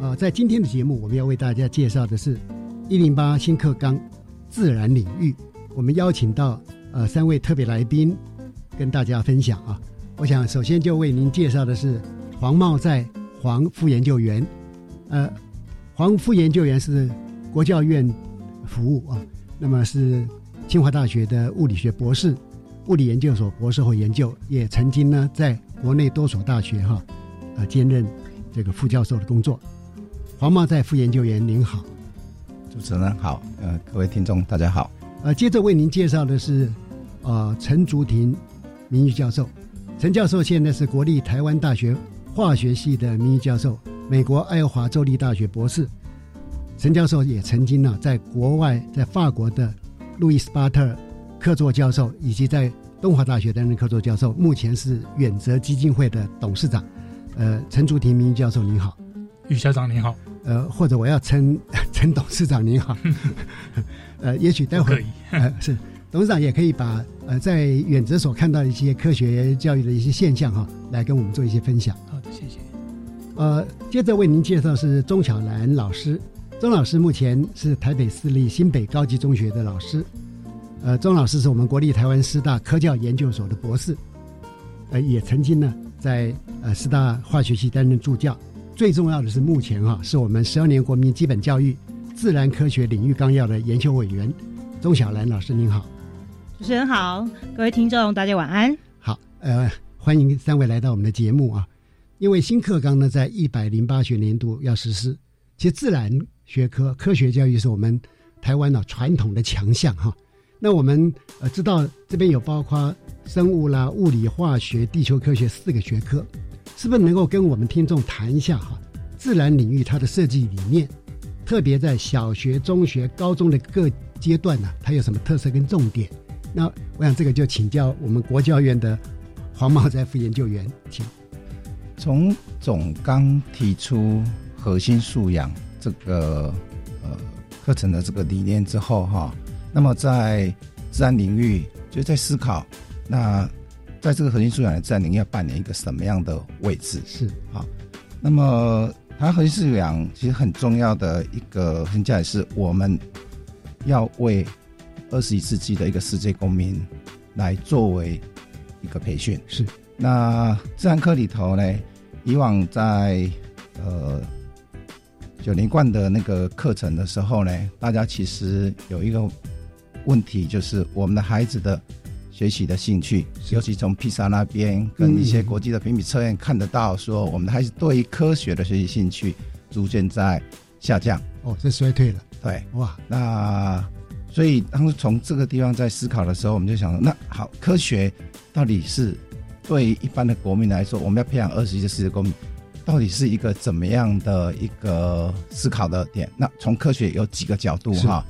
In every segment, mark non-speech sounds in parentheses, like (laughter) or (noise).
呃，在今天的节目，我们要为大家介绍的是一零八新课纲自然领域。我们邀请到呃三位特别来宾跟大家分享啊。我想首先就为您介绍的是。黄茂在黄副研究员，呃，黄副研究员是国教院服务啊，那么是清华大学的物理学博士、物理研究所博士后研究，也曾经呢在国内多所大学哈，呃兼任这个副教授的工作。黄茂在副研究员您好，主持人好，呃，各位听众大家好。呃，接着为您介绍的是，呃，陈竹婷名誉教授，陈教授现在是国立台湾大学。化学系的名誉教授，美国爱荷华州立大学博士，陈教授也曾经呢在国外，在法国的路易斯巴特客座教授，以及在东华大学担任客座教授。目前是远泽基金会的董事长。呃，陈竹婷名誉教授您好，于校长您好。呃，或者我要称 (laughs) 陈董事长您好。(laughs) 呃，也许待会儿 (laughs) 呃是董事长也可以把呃在远泽所看到的一些科学教育的一些现象哈，来跟我们做一些分享。好的谢谢。呃，接着为您介绍是钟巧兰老师。钟老师目前是台北私立新北高级中学的老师。呃，钟老师是我们国立台湾师大科教研究所的博士。呃，也曾经呢在呃师大化学系担任助教。最重要的是，目前哈是我们十二年国民基本教育自然科学领域纲要的研究委员。钟小兰老师您好，主持人好，各位听众大家晚安。好，呃，欢迎三位来到我们的节目啊。因为新课纲呢，在一百零八学年度要实施。其实自然学科科学教育是我们台湾的传统的强项哈。那我们呃知道这边有包括生物啦、物理、化学、地球科学四个学科，是不是能够跟我们听众谈一下哈？自然领域它的设计理念，特别在小学、中学、高中的各阶段呢，它有什么特色跟重点？那我想这个就请教我们国教院的黄茂在副研究员，请。从总纲提出核心素养这个呃课程的这个理念之后哈，那么在自然领域就在思考，那在这个核心素养的自然领域要扮演一个什么样的位置？是啊，那么它核心素养其实很重要的一个评价是，我们要为二十一世纪的一个世界公民来作为一个培训。是那自然课里头呢？以往在呃九年贯的那个课程的时候呢，大家其实有一个问题，就是我们的孩子的学习的兴趣，尤其从披萨那边跟一些国际的评比测验看得到，说我们的孩子对于科学的学习兴趣逐渐在下降。哦，是衰退了。对，哇，那所以当时从这个地方在思考的时候，我们就想，那好，科学到底是？对于一般的国民来说，我们要培养二十一世纪的公民，到底是一个怎么样的一个思考的点？那从科学有几个角度哈？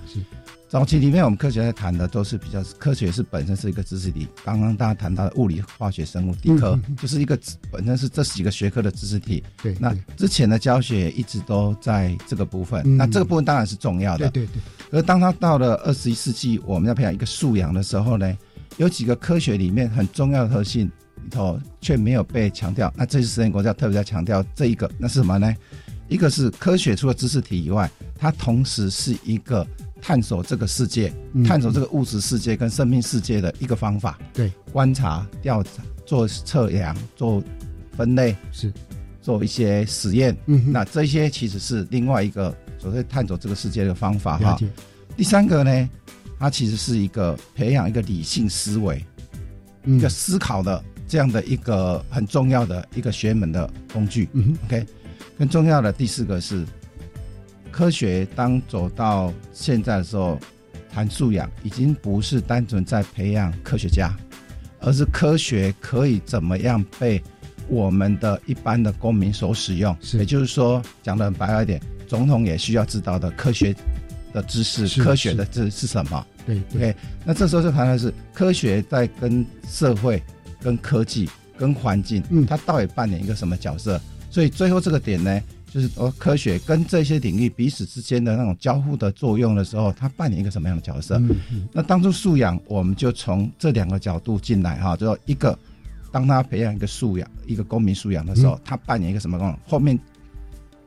早期里面，我们科学在谈的都是比较科学是本身是一个知识体。刚刚大家谈到的物理、化学、生物、地科，就是一个本身是这几个学科的知识体。对，那之前的教学一直都在这个部分。那这个部分当然是重要的。对对对。而当他到了二十一世纪，我们要培养一个素养的时候呢，有几个科学里面很重要的特性里头却没有被强调。那这次实验国家特别在强调这一个，那是什么呢？一个是科学除了知识体以外，它同时是一个。探索这个世界，探索这个物质世界跟生命世界的一个方法。对，观察、调查、做测量、做分类，是做一些实验。嗯，那这些其实是另外一个所谓探索这个世界的方法哈。第三个呢，它其实是一个培养一个理性思维、一个思考的这样的一个很重要的一个学门的工具。嗯 OK，更重要的第四个是。科学当走到现在的时候，谈素养已经不是单纯在培养科学家，而是科学可以怎么样被我们的一般的公民所使用。也就是说，讲的很白话一点，总统也需要知道的科学的知识，科学的知是什么？对对。那这时候就谈的是科学在跟社会、跟科技、跟环境，嗯，它到底扮演一个什么角色？所以最后这个点呢？就是说，科学跟这些领域彼此之间的那种交互的作用的时候，它扮演一个什么样的角色？那当初素养，我们就从这两个角度进来哈，就说一个，当他培养一个素养，一个公民素养的时候，他扮演一个什么功能？后面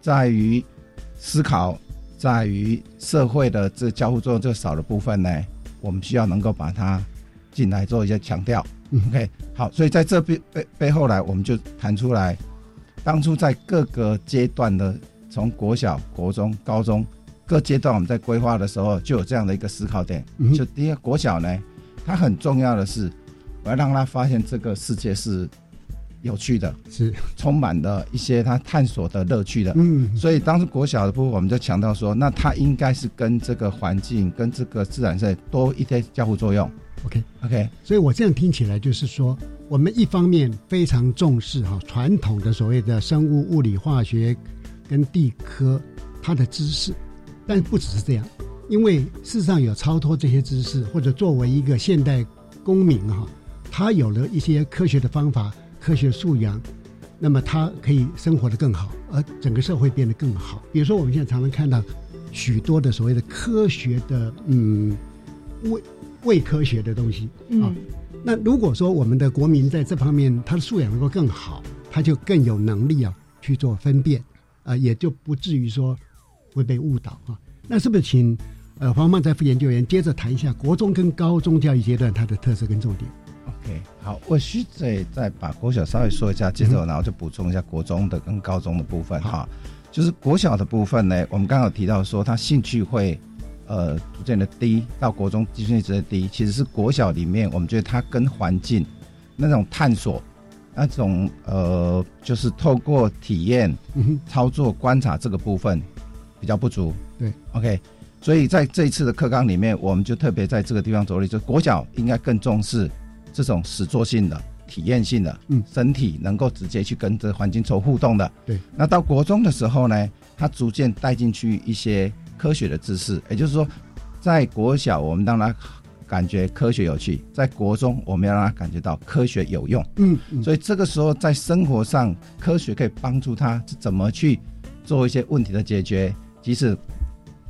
在于思考，在于社会的这交互作用这少的部分呢，我们需要能够把它进来做一些强调。OK，好，所以在这背背背后来，我们就谈出来。当初在各个阶段的，从国小、国中、高中各阶段，我们在规划的时候就有这样的一个思考点。就第一个国小呢，它很重要的是，我要让他发现这个世界是有趣的，是充满了一些他探索的乐趣的。嗯，所以当时国小的部分，我们就强调说，那他应该是跟这个环境、跟这个自然界多一些交互作用。OK，OK，所以我这样听起来就是说，我们一方面非常重视哈传统的所谓的生物、物理、化学跟地科它的知识，但不只是这样，因为事实上有超脱这些知识，或者作为一个现代公民哈，他有了一些科学的方法、科学素养，那么他可以生活的更好，而整个社会变得更好。比如说我们现在常常看到许多的所谓的科学的嗯为。伪科学的东西啊，那如果说我们的国民在这方面他的素养能够更好，他就更有能力啊去做分辨，啊，也就不至于说会被误导啊。那是不是请呃黄曼在副研究员接着谈一下国中跟高中教育阶段它的特色跟重点？OK，好，我需再再把国小稍微说一下，接着然后就补充一下国中的跟高中的部分哈。就是国小的部分呢，我们刚刚提到说他兴趣会。呃，逐渐的低到国中，继续值的低，其实是国小里面，我们觉得它跟环境那种探索，那种呃，就是透过体验、操作、观察这个部分比较不足。对，OK，所以在这一次的课纲里面，我们就特别在这个地方着力，就国小应该更重视这种实作性的、体验性的，嗯，身体能够直接去跟这环境做互动的。对，那到国中的时候呢，它逐渐带进去一些。科学的知识，也就是说，在国小我们让他感觉科学有趣，在国中我们要让他感觉到科学有用。嗯，所以这个时候在生活上，科学可以帮助他怎么去做一些问题的解决。即使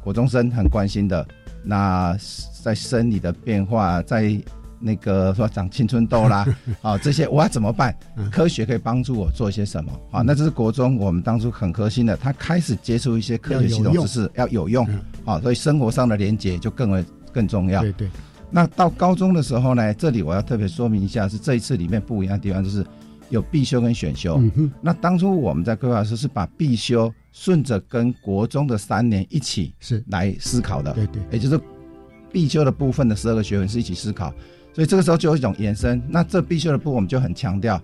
国中生很关心的，那在生理的变化，在。那个说长青春痘啦，啊，(laughs) 这些我要怎么办？科学可以帮助我做一些什么？啊，那这是国中我们当初很核心的，他开始接触一些科学系统知识，要有用，啊，所以生活上的连接就更为更重要。对对。那到高中的时候呢，这里我要特别说明一下，是这一次里面不一样的地方，就是有必修跟选修。那当初我们在规划时是把必修顺着跟国中的三年一起是来思考的。对对。也就是必修的部分的十二个学分是一起思考。所以这个时候就有一种延伸，那这必修的部分我们就很强调，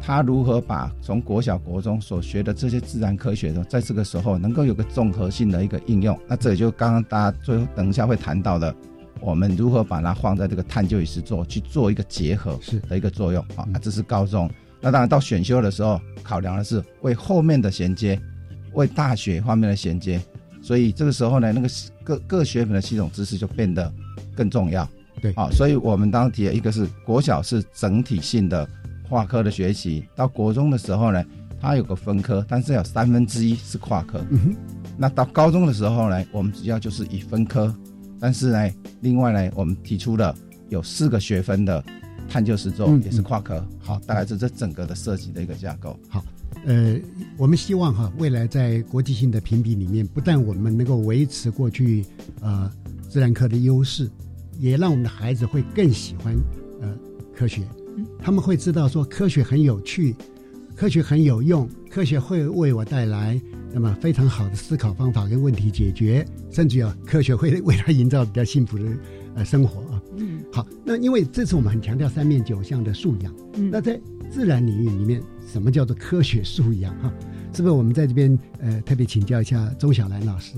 他如何把从国小国中所学的这些自然科学的，在这个时候能够有个综合性的一个应用。那这也就刚刚大家最后等一下会谈到的，我们如何把它放在这个探究与实作去做一个结合是的一个作用啊。那这是高中，那当然到选修的时候，考量的是为后面的衔接，为大学方面的衔接。所以这个时候呢，那个各各学门的系统知识就变得更重要。对，啊，所以我们当提了一个是国小是整体性的跨科的学习，到国中的时候呢，它有个分科，但是有三分之一是跨科。嗯哼，那到高中的时候呢，我们主要就是以分科，但是呢，另外呢，我们提出了有四个学分的探究实作嗯也是跨科。嗯好，大概是这整个的设计的一个架构。好呃，我们希望哈，未来在国际性的评比里面，不但我们能够维持过去呃自然科的优势，也让我们的孩子会更喜欢呃科学。他们会知道说科学很有趣，科学很有用，科学会为我带来那么非常好的思考方法跟问题解决，甚至啊，科学会为他营造比较幸福的呃生活啊。嗯好，那因为这次我们很强调三面九项的素养。嗯那在自然领域里面，什么叫做科学素养？哈，是不是我们在这边呃特别请教一下周小兰老师？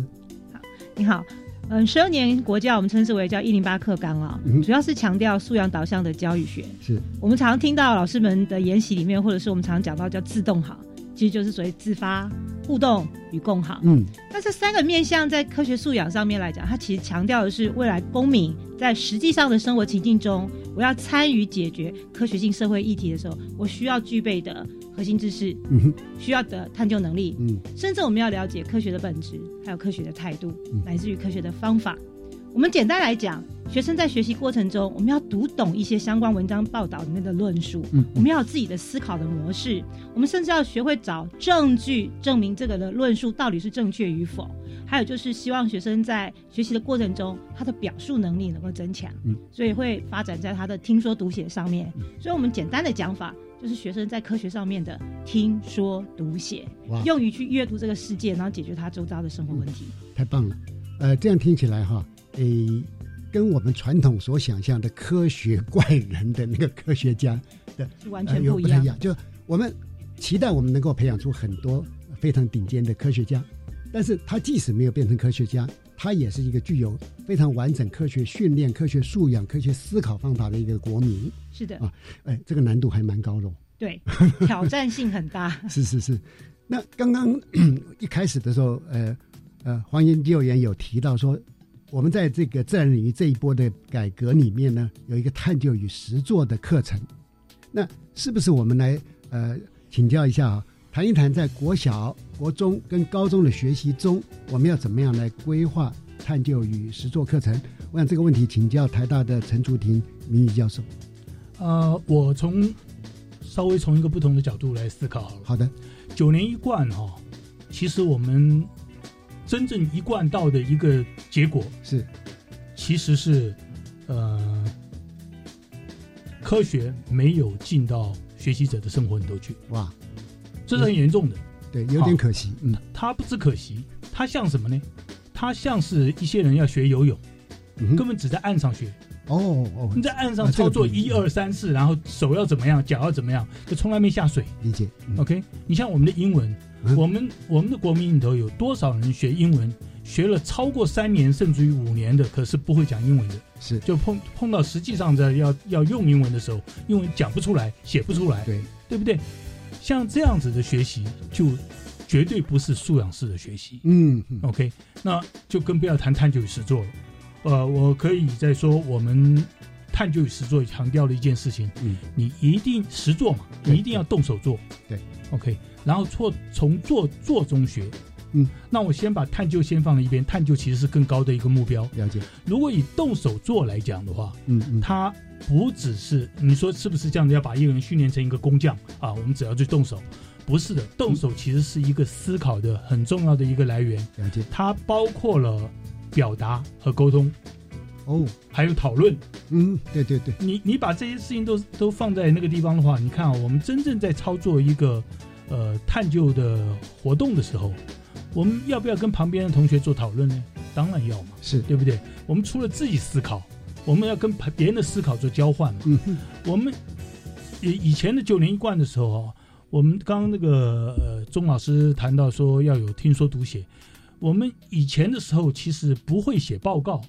好你好，嗯，十二年国教我们称之为叫一零八课纲啊，嗯主要是强调素养导向的教育学。是我们常常听到老师们的研习里面，或者是我们常常讲到叫自动好，其实就是所谓自发、互动与共好。嗯那这三个面向在科学素养上面来讲，它其实强调的是未来公民在实际上的生活情境中，我要参与解决科学性社会议题的时候，我需要具备的核心知识，嗯哼。需要的探究能力，嗯。甚至我们要了解科学的本质，还有科学的态度嗯，乃至于科学的方法。我们简单来讲，学生在学习过程中，我们要读懂一些相关文章报道里面的论述，嗯我们要有自己的思考的模式，我们甚至要学会找证据证明这个的论述到底是正确与否。还有就是希望学生在学习的过程中，他的表述能力能够增强，嗯。所以会发展在他的听说读写上面。所以我们简单的讲法就是学生在科学上面的听说读写，哇，用于去阅读这个世界，然后解决他周遭的生活问题。太棒了。呃，这样听起来哈，诶，跟我们传统所想象的科学怪人的那个科学家是完呃全不一样。就我们期待我们能够培养出很多非常顶尖的科学家，但是他即使没有变成科学家，他也是一个具有非常完整科学训练、科学素养、科学思考方法的一个国民。是的，啊哎，这个难度还蛮高的、哦。对，挑战性很大。(laughs) 是是是。那刚刚 (coughs) 一开始的时候，呃呃，黄研究员有提到说，我们在这个自然领域这一波的改革里面呢，有一个探究与实作的课程。那是不是我们来呃请教一下啊？谈一谈在国小、国中跟高中的学习中，我们要怎么样来规划探究与实作课程？我想这个问题请教台大的陈竹婷名誉教授。呃，我从稍微从一个不同的角度来思考好了。好的，九年一贯哈、其实我们真正一贯到的一个结果是其实是呃，科学没有进到学习者的生活里头去，哇，这是很严重的。对，有点可惜。嗯它不只可惜，它像什么呢？它像是一些人要学游泳，嗯根本只在岸上学。哦哦你，在岸上操作一二三四，然后手要怎么样，脚要怎么样，就从来没下水。理解。嗯 OK，你像我们的英文，嗯我们我们的国民里头有多少人学英文，学了超过三年甚至于五年的，可是不会讲英文的，是就碰碰到实际上在要要用英文的时候，英文讲不出来，写不出来，对，对不对？像这样子的学习，就绝对不是素养式的学习。嗯嗯 OK，那就更不要谈探究与实作了。呃，我可以再说，我们探究与实作强调的一件事情，嗯，你一定实做嘛，你一定要动手做。对，OK，然后做从做做中学。嗯，那我先把探究先放在一边，探究其实是更高的一个目标。了解。如果以动手做来讲的话，嗯嗯，它不只是你说是不是这样子要把一个人训练成一个工匠啊？我们只要去动手，不是的，动手其实是一个思考的很重要的一个来源，了解。它包括了表达和沟通，哦，还有讨论。嗯，对对对，你你把这些事情都都放在那个地方的话，你看啊，我们真正在操作一个呃探究的活动的时候，我们要不要跟旁边的同学做讨论呢？当然要嘛，是，对不对？我们除了自己思考，我们要跟别人的思考做交换嘛。嗯，我们以以前的九年一贯的时候啊，我们刚刚那个呃钟老师谈到说要有听说读写，我们以前的时候其实不会写报告，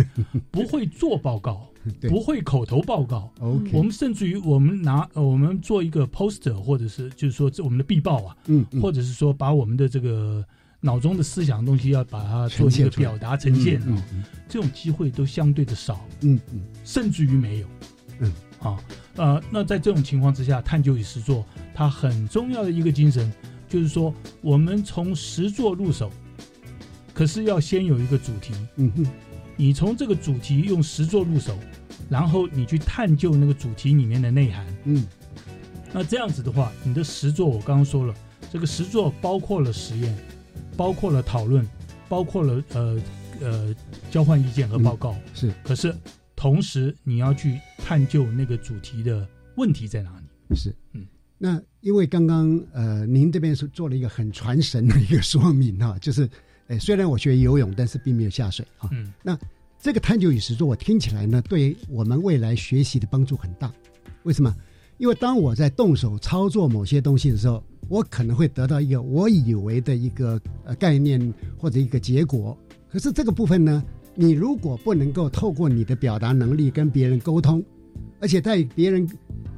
(laughs) 不会做报告，不会口头报告。，OK，我们甚至于我们拿呃我们做一个 poster，或者是就是说这我们的壁报啊，嗯，嗯或者是说把我们的这个脑中的思想东西要把它做一个表达呈现，嗯嗯，这种机会都相对的少，嗯嗯，甚至于没有，嗯，啊，呃，那在这种情况之下，探究与实作，它很重要的一个精神就是说，我们从实作入手，可是要先有一个主题，嗯哼，你从这个主题用实作入手，然后你去探究那个主题里面的内涵，嗯，那这样子的话，你的实作我刚刚说了，这个实作包括了实验。包括了讨论，包括了呃呃交换意见和报告，是。可是同时你要去探究那个主题的问题在哪里？是，嗯。那因为刚刚呃您这边是做了一个很传神的一个说明哈，(laughs) 就是，哎虽然我学游泳，但是并没有下水啊。嗯。那这个探究与实作，我听起来呢，对我们未来学习的帮助很大。为什么？因为当我在动手操作某些东西的时候。我可能会得到一个我以为的一个呃概念或者一个结果，可是这个部分呢，你如果不能够透过你的表达能力跟别人沟通，而且在别人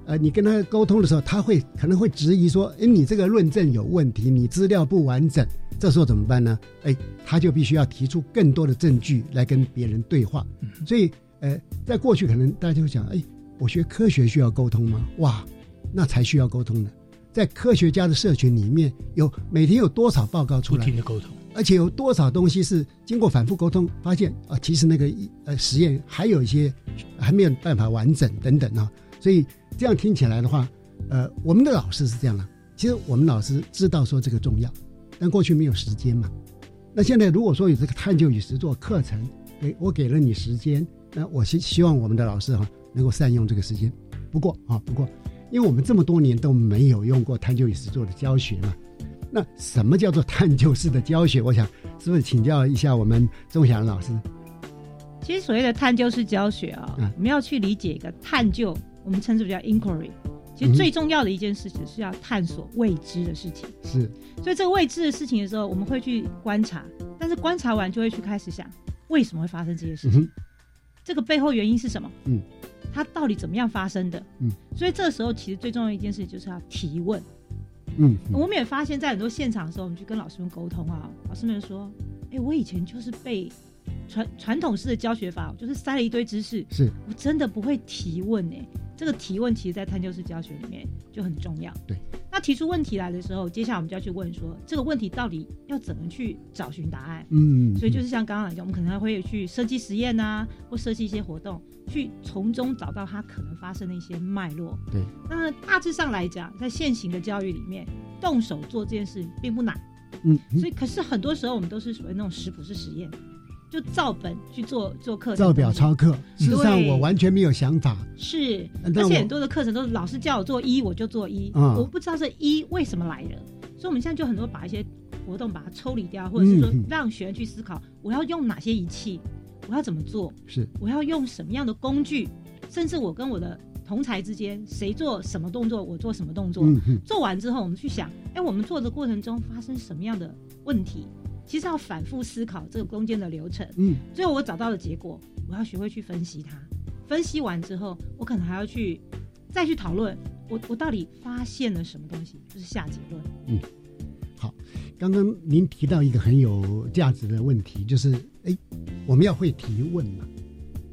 呃你跟他沟通的时候，他会可能会质疑说，哎，你这个论证有问题，你资料不完整，这时候怎么办呢？哎，他就必须要提出更多的证据来跟别人对话。所以呃，在过去可能大家会想，哎，我学科学需要沟通吗？哇，那才需要沟通呢。在科学家的社群里面有每天有多少报告出来？不停的沟通，而且有多少东西是经过反复沟通，发现啊，其实那个呃实验还有一些还没有办法完整等等啊。所以这样听起来的话，呃，我们的老师是这样的。其实我们老师知道说这个重要，但过去没有时间嘛。那现在如果说有这个探究与实作课程，给我给了你时间，那我希希望我们的老师哈能够善用这个时间。不过啊，不过。因为我们这么多年都没有用过探究与实作的教学嘛，那什么叫做探究式的教学？我想是不是请教一下我们钟祥老师？其实所谓的探究式教学啊，我们要去理解一个探究，我们称之为叫 inquiry。其实最重要的一件事情是要探索未知的事情。是，所以这个未知的事情的时候，我们会去观察，但是观察完就会去开始想，为什么会发生这些事情？这个背后原因是什么？嗯。它到底怎么样发生的？嗯，所以这个时候其实最重要一件事就是要提问。嗯，我们也发现，在很多现场的时候，我们去跟老师们沟通啊，老师们说：“哎，我以前就是被传传统式的教学法，就是塞了一堆知识，是我真的不会提问哎。”这个提问其实，在探究式教学里面就很重要。对，那提出问题来的时候，接下来我们就要去问说，这个问题到底要怎么去找寻答案？嗯，所以就是像刚刚来讲，我们可能还会去设计实验啊，或设计一些活动，去从中找到它可能发生的一些脉络。对，那大致上来讲，在现行的教育里面，动手做这件事并不难。嗯，所以可是很多时候我们都是属于那种食谱式实验。就照本去做做课，照表抄课。事实上，我完全没有想法。是，而且很多的课程都是老师叫我做一，我就做一。我不知道这一为什么来的，所以我们现在就很多把一些活动把它抽离掉，或者是说让学员去思考，我要用哪些仪器，我要怎么做，是，我要用什么样的工具，甚至我跟我的同才之间谁做什么动作，我做什么动作，做完之后，我们去想，哎，我们做的过程中发生什么样的问题？其实要反复思考这个中间的流程，嗯，最后我找到的结果，我要学会去分析它。分析完之后，我可能还要去再去讨论，我我到底发现了什么东西，就是下结论。嗯，好，刚刚您提到一个很有价值的问题，就是哎，我们要会提问嘛？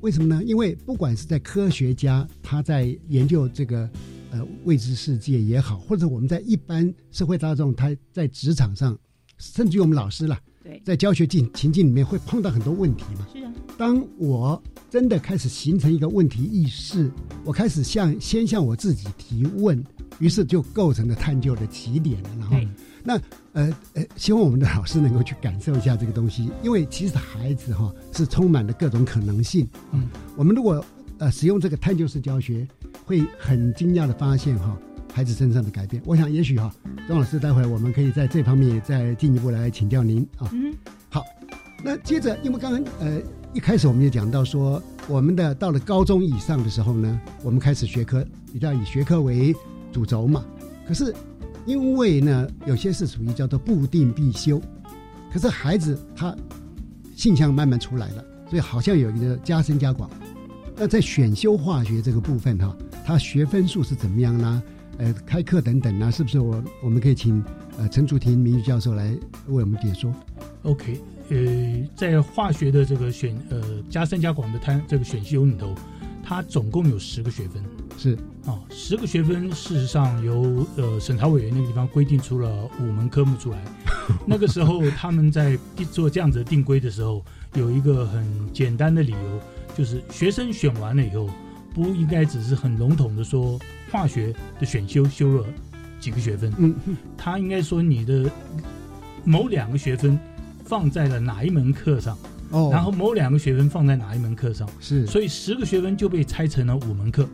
为什么呢？因为不管是在科学家他在研究这个呃未知世界也好，或者我们在一般社会大众他在职场上。甚至于我们老师了，对，在教学境情境里面会碰到很多问题嘛。是啊。当我真的开始形成一个问题意识，我开始向先向我自己提问，于是就构成了探究的起点了。然后，那呃呃，希望我们的老师能够去感受一下这个东西，因为其实孩子哈是充满了各种可能性。嗯，我们如果呃使用这个探究式教学，会很惊讶的发现哈。孩子身上的改变，我想也许哈，钟老师，待会我们可以在这方面再进一步来请教您啊。嗯，好，那接着，因为刚刚呃一开始我们也讲到说，我们的到了高中以上的时候呢，我们开始学科比较以学科为主轴嘛。可是因为呢，有些是属于叫做固定必修，可是孩子他性向慢慢出来了，所以好像有一个加深加广。那在选修化学这个部分哈，他学分数是怎么样呢？呃，开课等等呢，是不是我我们可以请呃陈竹婷名誉教授来为我们解说。OK，呃，在化学的这个选呃加深加广的它这个选修里头，它总共有十个学分。是啊，十个学分，事实上由呃审查委员那个地方规定出了五门科目出来。(laughs) 那个时候他们在做这样子的定规的时候，有一个很简单的理由，就是学生选完了以后，不应该只是很笼统的说化学的选修修了几个学分，嗯，他应该说你的某两个学分放在了哪一门课上，哦，然后某两个学分放在哪一门课上，是，所以十个学分就被拆成了五门课。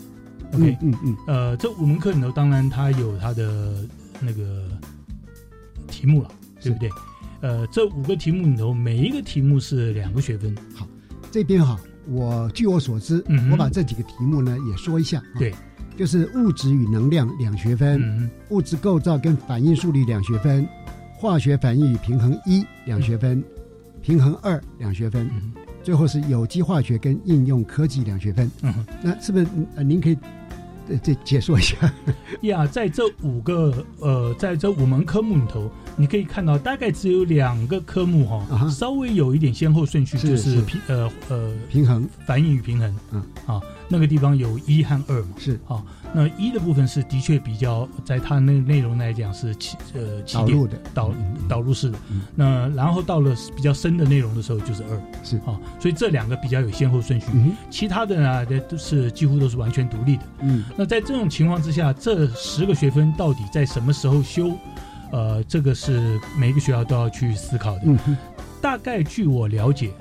OK，嗯嗯，呃，这五门课里头，当然它有它的那个题目了，对不对？呃，这五个题目里头，每一个题目是两个学分。好，这边哈，我据我所知，嗯、我把这几个题目呢也说一下。对，就是物质与能量两学分，嗯、物质构造跟反应速率两学分，化学反应与平衡一两学分，平衡二两学分。嗯最后是有机化学跟应用科技两学分。嗯，那是不是呃，您可以呃这解说一下？(laughs) 呀，在这五个呃，在这五门科目里头，你可以看到大概只有两个科目哈、哦，啊、稍微有一点先后顺序，就是平呃呃平衡反应与平衡。嗯，啊，那个地方有一和二嘛。是啊，那一的部分是的确比较，在它那内容来讲是起呃起导入的导导入式的。嗯、那然后到了比较深的内容的时候就是二。是啊，所以这两个比较有先后顺序，嗯、其他的呢都是几乎都是完全独立的。嗯，那在这种情况之下，这十个学分到底在什么时候修？呃，这个是每个学校都要去思考的。嗯、大概据我了解，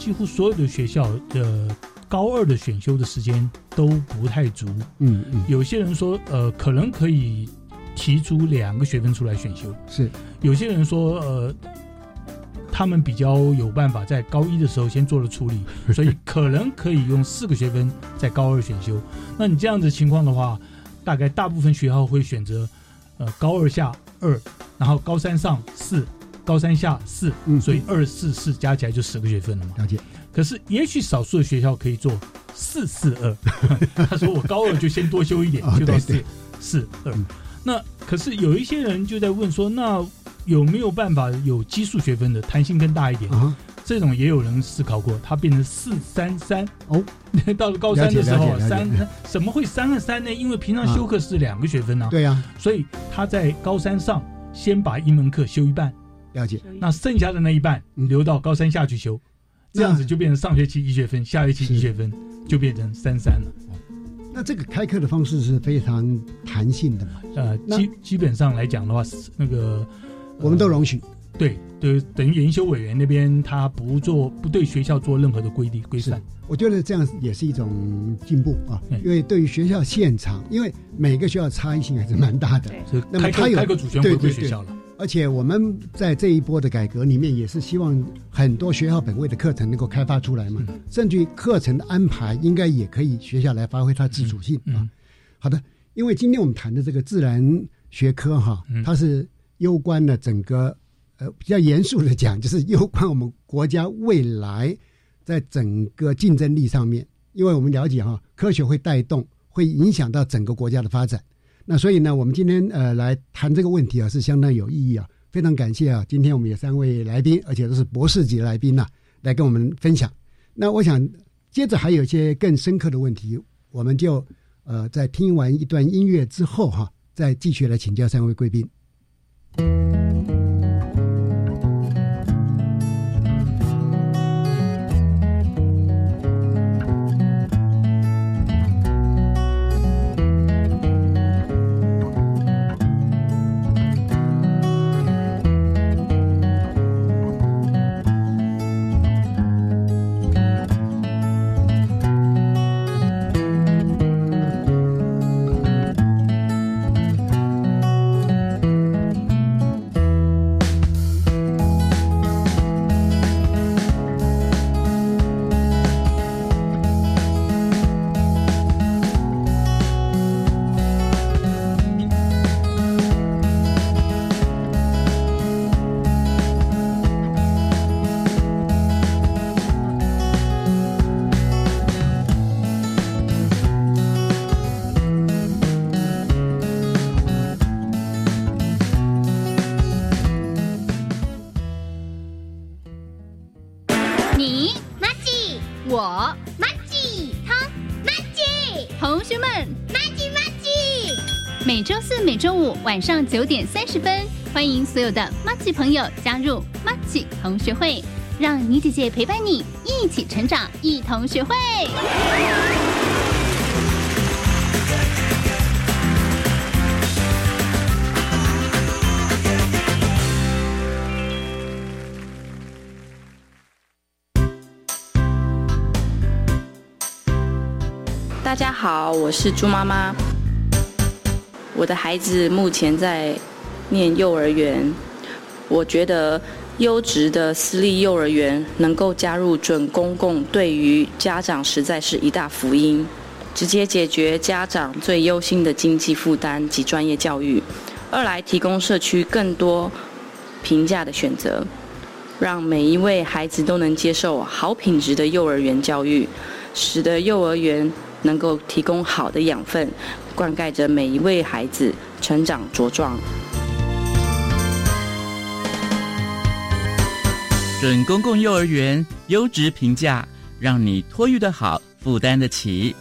几乎所有的学校的高二的选修的时间都不太足。嗯嗯，有些人说，呃，可能可以提出两个学分出来选修。是，有些人说，呃。他们比较有办法在高一的时候先做了处理，(laughs) 所以可能可以用四个学分在高二选修。那你这样子情况的话，大概大部分学校会选择，呃，高二下二，然后高三上四，高三下四，嗯，所以二四四加起来就十个学分了嘛。了解。可是也许少数的学校可以做四四二，(laughs) 他说我高二就先多修一点，(laughs) 哦、就到四四二。那可是有一些人就在问说，那有没有办法有基数学分的弹性更大一点？啊、这种也有人思考过，它变成四三三哦。(laughs) 到了高三的时候，三怎么会三和三呢？因为平常修课是两个学分呢、啊。对呀、啊，所以他在高三上先把一门课修一半，了解。那剩下的那一半留到高三下去修，这样子就变成上学期一学分，下学期一学分，就变成三三了。那这个开课的方式是非常弹性的嘛？呃，基基本上来讲的话，那个。我们都容许，对对，等于研修委员那边他不做不对学校做任何的规定规范，我觉得这样也是一种进步啊。因为对于学校现场，因为每个学校差异性还是蛮大的，那么他有开个主权回归学校了。而且我们在这一波的改革里面，也是希望很多学校本位的课程能够开发出来嘛，嗯、甚至于课程的安排应该也可以学校来发挥它自主性啊。嗯、好的，因为今天我们谈的这个自然学科哈，嗯、它是。攸关了整个，呃，比较严肃的讲，就是攸关我们国家未来在整个竞争力上面。因为我们了解哈，科学会带动，会影响到整个国家的发展。那所以呢，我们今天呃来谈这个问题啊，是相当有意义啊。非常感谢啊，今天我们有三位来宾，而且都是博士级来宾呐、来跟我们分享。那我想接着还有一些更深刻的问题，我们就呃在听完一段音乐之后哈、再继续来请教三位贵宾。晚上九点三十分，欢迎所有的马吉朋友加入马吉同学会，让妮姐姐陪伴你一起成长，一同学会。大家好，我是猪妈妈。我的孩子目前在念幼儿园，我觉得优质的私立幼儿园能够加入准公共，对于家长实在是一大福音，直接解决家长最忧心的经济负担及专业教育；二来提供社区更多平价的选择，让每一位孩子都能接受好品质的幼儿园教育，使得幼儿园。能够提供好的养分，灌溉着每一位孩子成长茁壮。准公共幼儿园优质评价，让你托育的好，负担得起。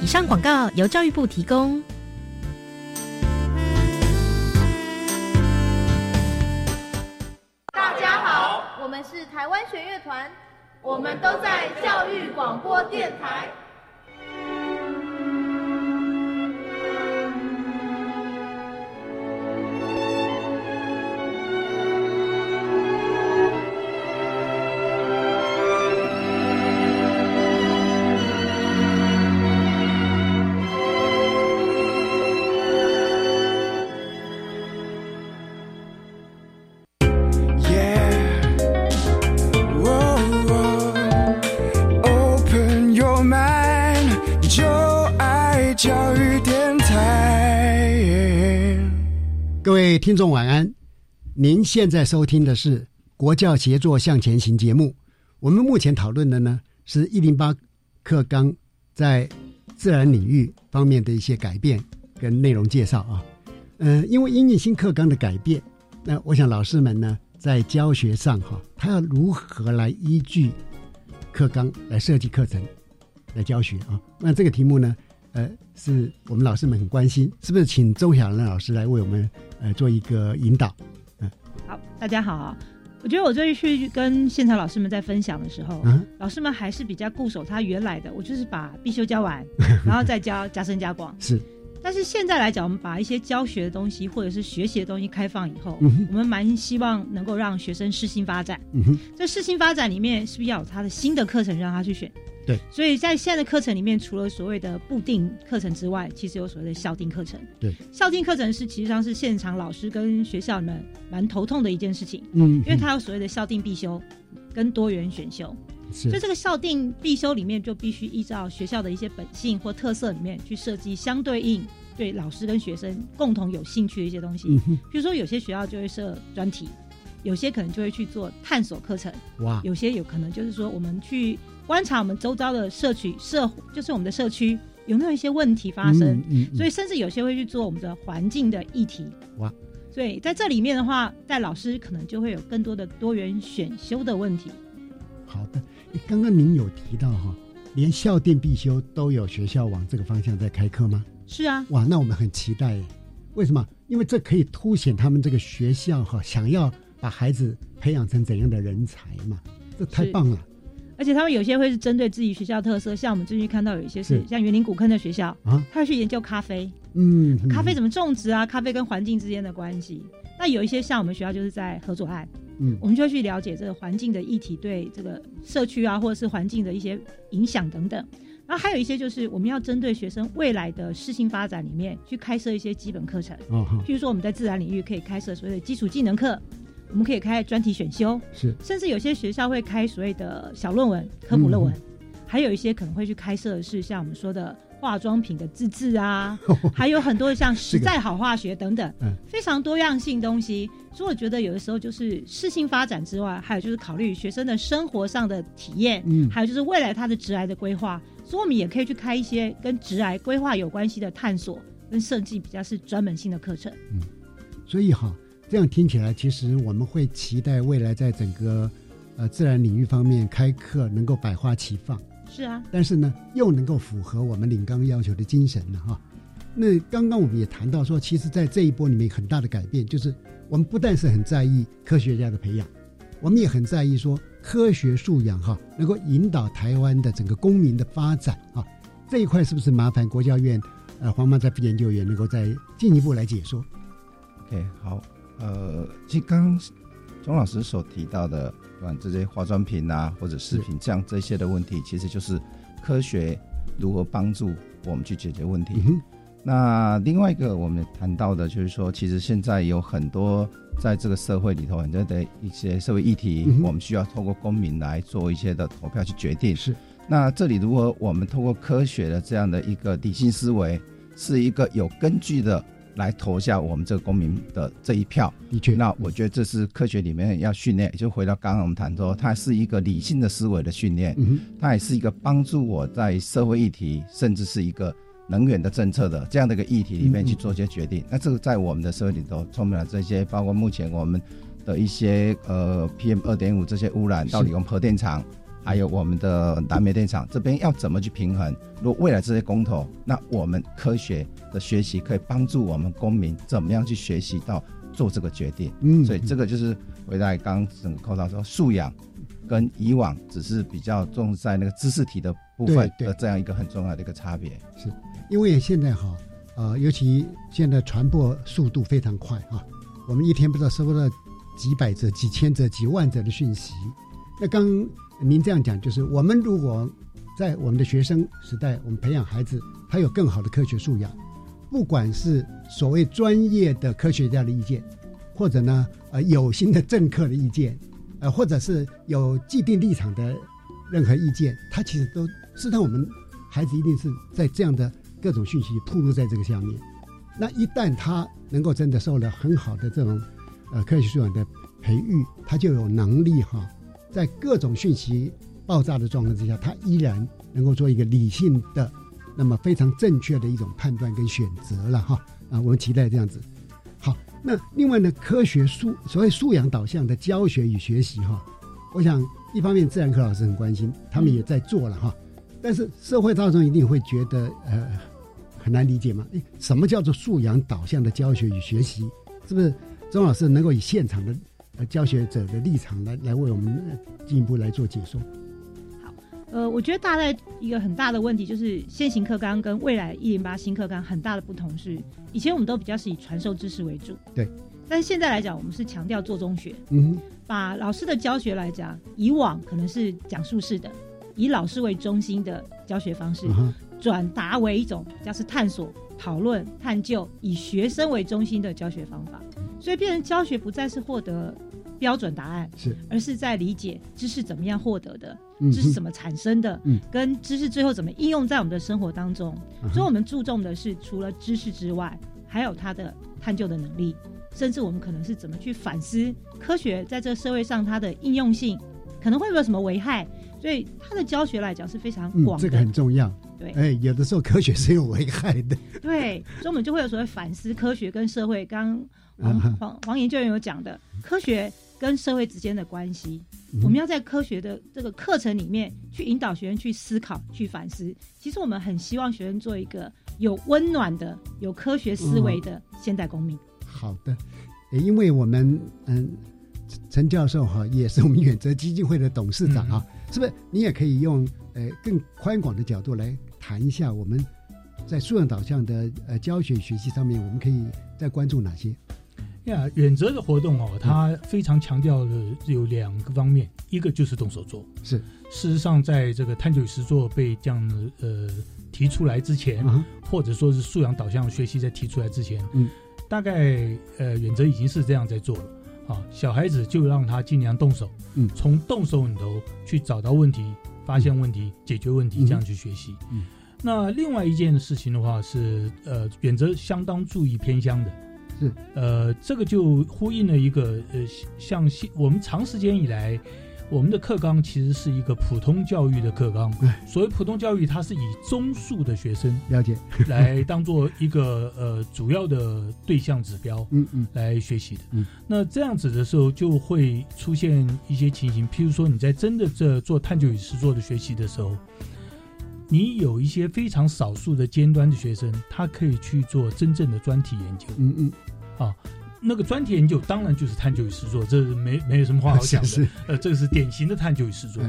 以上广告由教育部提供。大家好，我们是台湾弦乐团。我们都在教育广播电台。听众晚安，您现在收听的是国教协作向前行节目。我们目前讨论的呢是一零八课纲在自然领域方面的一些改变跟内容介绍啊。嗯，因为因应新课纲的改变，那我想老师们呢在教学上哈，他要如何来依据课纲来设计课程来教学啊？那这个题目呢？呃，是我们老师们很关心，是不是？请周小兰老师来为我们呃做一个引导。嗯，好，大家好。我觉得我这去跟现场老师们在分享的时候，老师们还是比较固守他原来的，我就是把必修教完，(laughs) 然后再教加深加广。是。但是现在来讲，我们把一些教学的东西或者是学习的东西开放以后，我们蛮希望能够让学生适性发展。嗯哼。在适性发展里面，是不是要有他的新的课程让他去选？对，所以在现在的课程里面，除了所谓的固定课程之外，其实有所谓的校定课程。对，校定课程是其实上是现场老师跟学校们蛮头痛的一件事情。嗯，因为它有所谓的校定必修跟多元选修，所以这个校定必修里面就必须依照学校的一些本性或特色里面去设计相对应对老师跟学生共同有兴趣的一些东西。嗯比如说有些学校就会设专题，有些可能就会去做探索课程。哇，有些有可能就是说我们去。观察我们周遭的社区社，就是我们的社区有没有一些问题发生，嗯所以甚至有些会去做我们的环境的议题。哇！所以在这里面的话，在老师可能就会有更多的多元选修的问题。好的，刚刚您有提到哈，连校电必修都有学校往这个方向在开课吗？是啊。哇，那我们很期待。为什么？因为这可以凸显他们这个学校哈，想要把孩子培养成怎样的人才嘛？这太棒了。而且他们有些会是针对自己学校特色，像我们最近看到有一些是像园林古坑的学校啊，他要去研究咖啡，嗯，咖啡怎么种植啊？咖啡跟环境之间的关系。那有一些像我们学校就是在合作案，嗯，我们就要去了解这个环境的议题对这个社区啊，或者是环境的一些影响等等。然后还有一些就是我们要针对学生未来的适性发展里面去开设一些基本课程，哦，譬如说我们在自然领域可以开设所谓的基础技能课。我们可以开专题选修，是，甚至有些学校会开所谓的小论文、科普论文，还有一些可能会去开设的是像我们说的化妆品的自制啊，(laughs) 还有很多像实在好化学等等，嗯非常多样性东西。所以我觉得有的时候就是适性发展之外，还有就是考虑学生的生活上的体验，嗯，还有就是未来他的职癌的规划，所以我们也可以去开一些跟职癌规划有关系的探索跟设计比较是专门性的课程。嗯，所以哈。这样听起来，其实我们会期待未来在整个呃自然领域方面开课能够百花齐放。是啊，但是呢，又能够符合我们领纲要求的精神了哈。那刚刚我们也谈到说，其实，在这一波里面很大的改变，就是我们不但是很在意科学家的培养，我们也很在意说科学素养哈，能够引导台湾的整个公民的发展啊。这一块是不是麻烦国教院呃黄曼在副研究员能够再进一步来解说？OK，好，呃，其实刚钟老师所提到的。这些化妆品啊，或者饰品这样这些的问题，其实就是科学如何帮助我们去解决问题。那另外一个我们谈到的就是说，其实现在有很多在这个社会里头很多的一些社会议题，我们需要透过公民来做一些的投票去决定。是，那这里如果我们透过科学的这样的一个理性思维，是一个有根据的。来投下我们这个公民的这一票，的确，那我觉得这是科学里面要训练。就回到刚刚我们谈说，它是一个理性的思维的训练，嗯，它也是一个帮助我在社会议题，甚至是一个能源的政策的这样的一个议题里面去做一些决定。那这个在我们的社会里头充满了这些，包括目前我们的一些呃 PM 二点五这些污染，到底用核电厂。还有我们的南美电厂这边要怎么去平衡？如果未来这些公投，那我们科学的学习可以帮助我们公民怎么样去学习到做这个决定？嗯，所以这个就是回来刚整个扣到说素养跟以往只是比较重在那个知识体的部分的这样一个很重要的一个差别。是因为现在哈呃，尤其现在传播速度非常快啊，我们一天不知道收到几百则、几千则、几万则的讯息。那刚。您这样讲，就是我们如果在我们的学生时代，我们培养孩子，他有更好的科学素养，不管是所谓专业的科学家的意见，或者呢，呃，有心的政客的意见，呃，或者是有既定立场的任何意见，他其实都试探我们孩子一定是在这样的各种讯息铺露在这个下面。那一旦他能够真的受了很好的这种呃科学素养的培育，他就有能力哈。在各种讯息爆炸的状况之下，他依然能够做一个理性的、那么非常正确的一种判断跟选择了哈啊，我们期待这样子。好，那另外呢，科学素所谓素养导向的教学与学习哈，我想一方面自然科老师很关心，他们也在做了哈，但是社会大众一定会觉得呃很难理解嘛？诶，什么叫做素养导向的教学与学习？是不是钟老师能够以现场的？呃，教学者的立场来来为我们进一步来做解说。好，呃，我觉得大概一个很大的问题就是现行课纲跟未来一零八新课纲很大的不同是，以前我们都比较是以传授知识为主，对，但是现在来讲，我们是强调做中学，嗯，把老师的教学来讲，以往可能是讲述式的，以老师为中心的教学方式，转达为一种叫是探索、讨论、探究，以学生为中心的教学方法。所以，变成教学不再是获得标准答案，是，而是在理解知识怎么样获得的，知识怎么产生的，嗯，跟知识最后怎么应用在我们的生活当中。所以，我们注重的是除了知识之外，还有它的探究的能力，甚至我们可能是怎么去反思科学在这个社会上它的应用性，可能会有什么危害。所以，它的教学来讲是非常广，这个很重要。对，哎，有的时候科学是有危害的。对，所以我们就会有所谓反思科学跟社会刚。黄黄黄研究员有讲的科学跟社会之间的关系，我们要在科学的这个课程里面去引导学生去思考、去反思。其实我们很希望学生做一个有温暖的、有科学思维的现代公民。好的，因为我们嗯，陈教授哈也是我们远泽基金会的董事长啊，是不是？你也可以用呃更宽广的角度来谈一下我们在素养导向的呃教学学习上面，我们可以再关注哪些？呀，远泽的活动哦，它非常强调的有两个方面，一个就是动手做。是，事实上，在这个探究与实作被这样呃提出来之前，或者说是素养导向学习在提出来之前，嗯，大概呃远泽已经是这样在做了。啊，小孩子就让他尽量动手，嗯，从动手里头去找到问题，发现问题，解决问题，这样去学习。嗯，那另外一件事情的话是，呃，选择相当注意偏乡的。是，呃，这个就呼应了一个，呃，像我们长时间以来，我们的课纲其实是一个普通教育的课纲。所谓普通教育，它是以中数的学生了解来当做一个呃主要的对象指标，嗯嗯，来学习的。嗯，那这样子的时候就会出现一些情形，譬如说你在真的这做探究与实作的学习的时候，你有一些非常少数的尖端的学生，他可以去做真正的专题研究。嗯嗯，啊。那个专题研究当然就是探究与实作，这是没没有什么话好讲的。呃，这个是典型的探究与实作。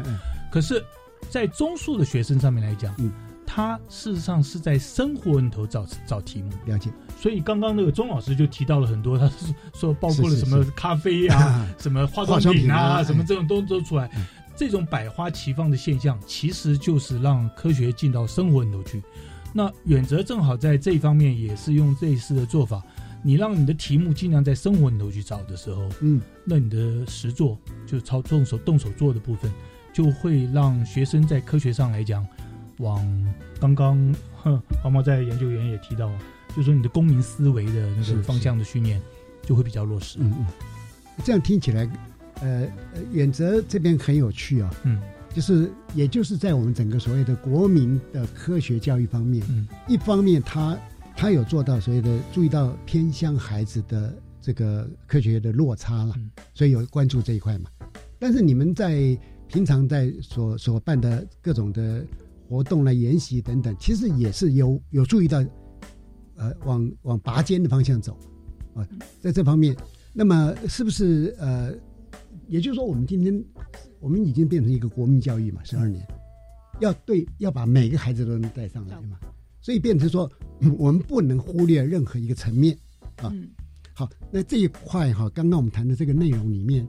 可是，在中数的学生上面来讲，嗯，他事实上是在生活里头找找题目。了解。所以刚刚那个钟老师就提到了很多，他是说包括了什么咖啡啊、(laughs) 什么化妆品啊、什么这种都都出来。这种百花齐放的现象，其实就是让科学进到生活里头去。那远泽正好在这一方面也是用类似的做法。你让你的题目尽量在生活里头去找的时候，嗯，那你的实作就操动手动手做的部分，就会让学生在科学上来讲，往刚刚黄毛在研究员也提到，就是说你的公民思维的那个方向的训练就会比较落实。嗯嗯，这样听起来，呃，远泽这边很有趣啊。嗯，就是也就是在我们整个所谓的国民的科学教育方面，嗯，一方面他。他有做到所谓的注意到偏向孩子的这个科学的落差了，所以有关注这一块嘛。但是你们在平常在所所办的各种的活动来研习等等，其实也是有有注意到，呃，往往拔尖的方向走啊，在这方面，那么是不是呃，也就是说，我们今天我们已经变成一个国民教育嘛，十二年，要对要把每个孩子都能带上来嘛。所以变成说，(laughs) 我们不能忽略任何一个层面啊。好，那这一块哈，刚刚我们谈的这个内容里面，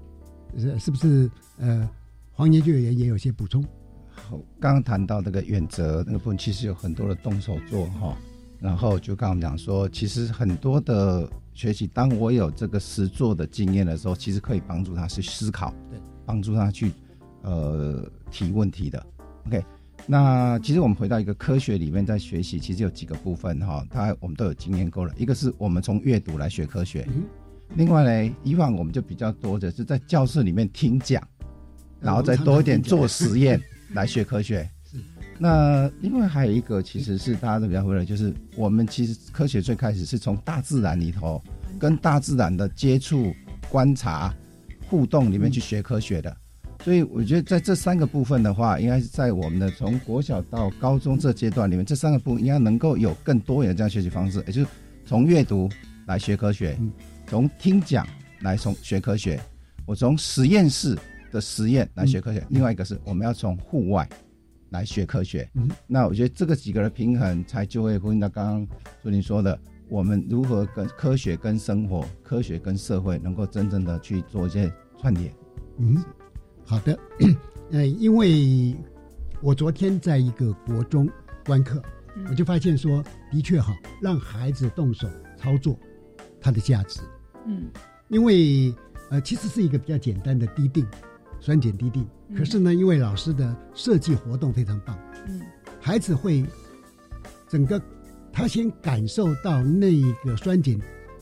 是是不是呃，黄研究员也有些补充？好，刚刚谈到这个原则那个部分，其实有很多的动手做哈。然后就刚刚讲说，其实很多的学习，当我有这个实做的经验的时候，其实可以帮助他去思考，对，帮助他去呃提问题的。OK。那其实我们回到一个科学里面，在学习，其实有几个部分哈，它我们都有经验过了。一个是我们从阅读来学科学，另外呢，以往我们就比较多的是在教室里面听讲，然后再多一点做实验来学科学。(laughs) 那另外还有一个，其实是大家都比较忽略，就是我们其实科学最开始是从大自然里头，跟大自然的接触、观察、互动里面去学科学的。所以我觉得在这三个部分的话，应该是在我们的从国小到高中这阶段里面，这三个部分应该能够有更多元的这样学习方式，也就是从阅读来学科学，从听讲来从学科学，我从实验室的实验来学科学，另外一个是我们要从户外来学科学。那我觉得这个几个的平衡，才就会呼应到刚刚朱林说的，我们如何跟科学跟生活、科学跟社会能够真正的去做一些串联。嗯。好的，(clears throat) 呃，因为我昨天在一个国中观课，我就发现说，的确哈，让孩子动手操作，它的价值，嗯，因为呃，其实是一个比较简单的滴定，酸碱滴定，可是呢，因为老师的设计活动非常棒，嗯，孩子会整个他先感受到那一个酸碱，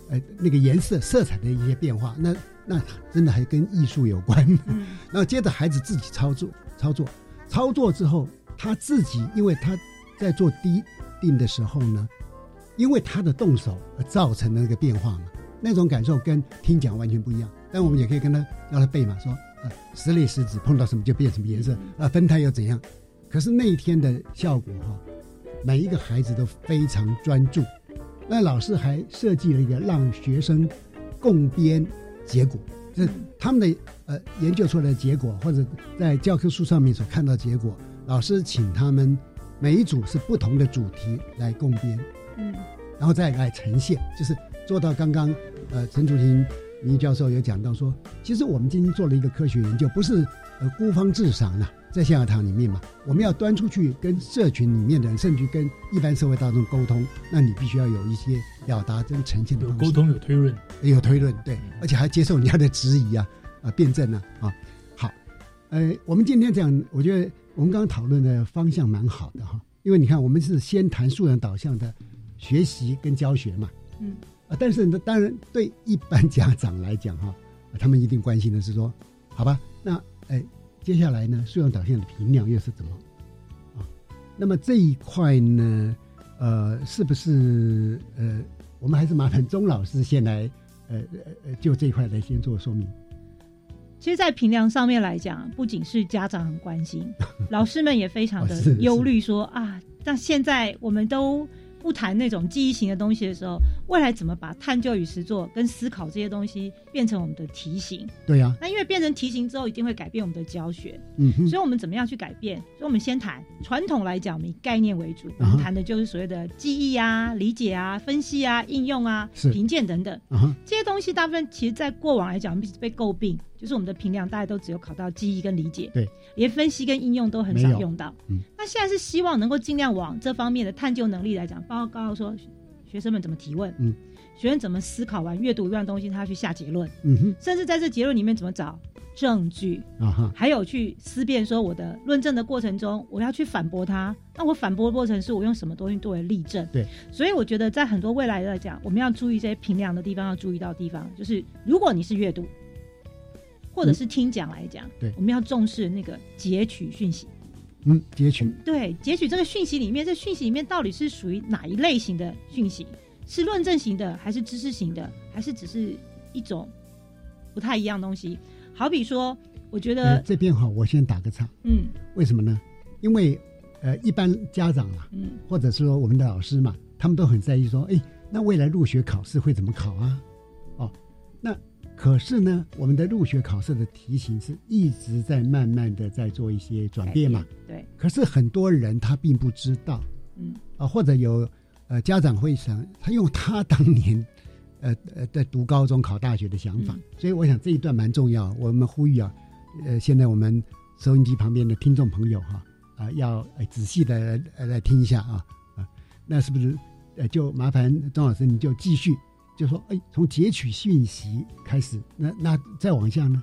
呃，那个颜色色彩的一些变化，那。那真的还跟艺术有关。嗯，(laughs) 然后接着孩子自己操作，操作，操作之后，他自己因为他在做滴定的时候呢，因为他的动手而造成的那个变化嘛，那种感受跟听讲完全不一样。但我们也可以跟他让他背嘛，说啊，石类石子碰到什么就变什么颜色啊，分态又怎样？可是那一天的效果哈，每一个孩子都非常专注。那老师还设计了一个让学生共编。结果，这他们的呃研究出来的结果，或者在教科书上面所看到结果，老师请他们每一组是不同的主题来共编，嗯，然后再来呈现，就是做到刚刚呃陈竹婷倪教授有讲到说，其实我们今天做了一个科学研究，不是呃孤芳自赏啊。在象牙塔里面嘛，我们要端出去跟社群里面的人，甚至跟一般社会大众沟通，那你必须要有一些表达跟呈现的有沟通，有推论，有推论，对，而且还接受人家的质疑啊，啊，辩证啊，啊，好，呃，我们今天这样，我觉得我们刚刚讨论的方向蛮好的哈，因为你看，我们是先谈素养导向的学习跟教学嘛，嗯，啊，但是呢，当然对一般家长来讲哈，他们一定关心的是说，好吧，那哎。接下来呢，素养导向的评量又是怎么？啊？那么这一块呢，呃，是不是呃，我们还是麻烦钟老师先来，呃呃呃，就这一块来先做说明。其实，在评量上面来讲，不仅是家长很关心，(laughs) 老师们也非常的忧虑，说啊，那现在我们都不谈那种记忆型的东西的时候，未来怎么把探究与实作跟思考这些东西变成我们的题型？对呀、那因为变成题型之后，一定会改变我们的教学，嗯哼。所以我们怎么样去改变？所以我们先谈传统来讲，我们以概念为主，我们谈的就是所谓的记忆啊、理解啊、分析啊、应用啊、评鉴等等。这些东西大部分其实，在过往来讲，一直被诟病，就是我们的评量大家都只有考到记忆跟理解，对，连分析跟应用都很少用到。嗯，那现在是希望能够尽量往这方面的探究能力来讲，包括说学生们怎么提问，嗯，学生怎么思考完阅读一段东西，他要去下结论，嗯哼，甚至在这结论里面怎么找证据，啊哈，还有去思辨说我的论证的过程中，我要去反驳他，那我反驳的过程是我用什么东西作为例证？对，所以我觉得在很多未来来讲，我们要注意这些评量的地方，要注意到的地方，就是如果你是阅读或者是听讲来讲，对我们要重视那个截取讯息。嗯，截取，对，截取这个讯息里面，这讯息里面到底是属于哪一类型的讯息？是论证型的，还是知识型的，还是只是一种不太一样东西？好比说，我觉呃得，这边哈，我先打个岔，嗯为什么呢？因为呃，一般家长啦，嗯，或者是说我们的老师嘛，他们都很在意说，哎，那未来入学考试会怎么考啊？哦，那可是呢，我们的入学考试的题型是一直在慢慢的在做一些转变嘛。对，可是很多人他并不知道嗯啊，或者有呃家长会想，他用他当年 (laughs) 呃呃在读高中考大学的想法，所以我想这一段蛮重要。我们呼吁啊，呃，现在我们收音机旁边的听众朋友哈啊、要呃仔细的呃来听一下啊啊，那是不是呃就麻烦钟老师你就继续就说哎，从截取讯息开始，那那再往下呢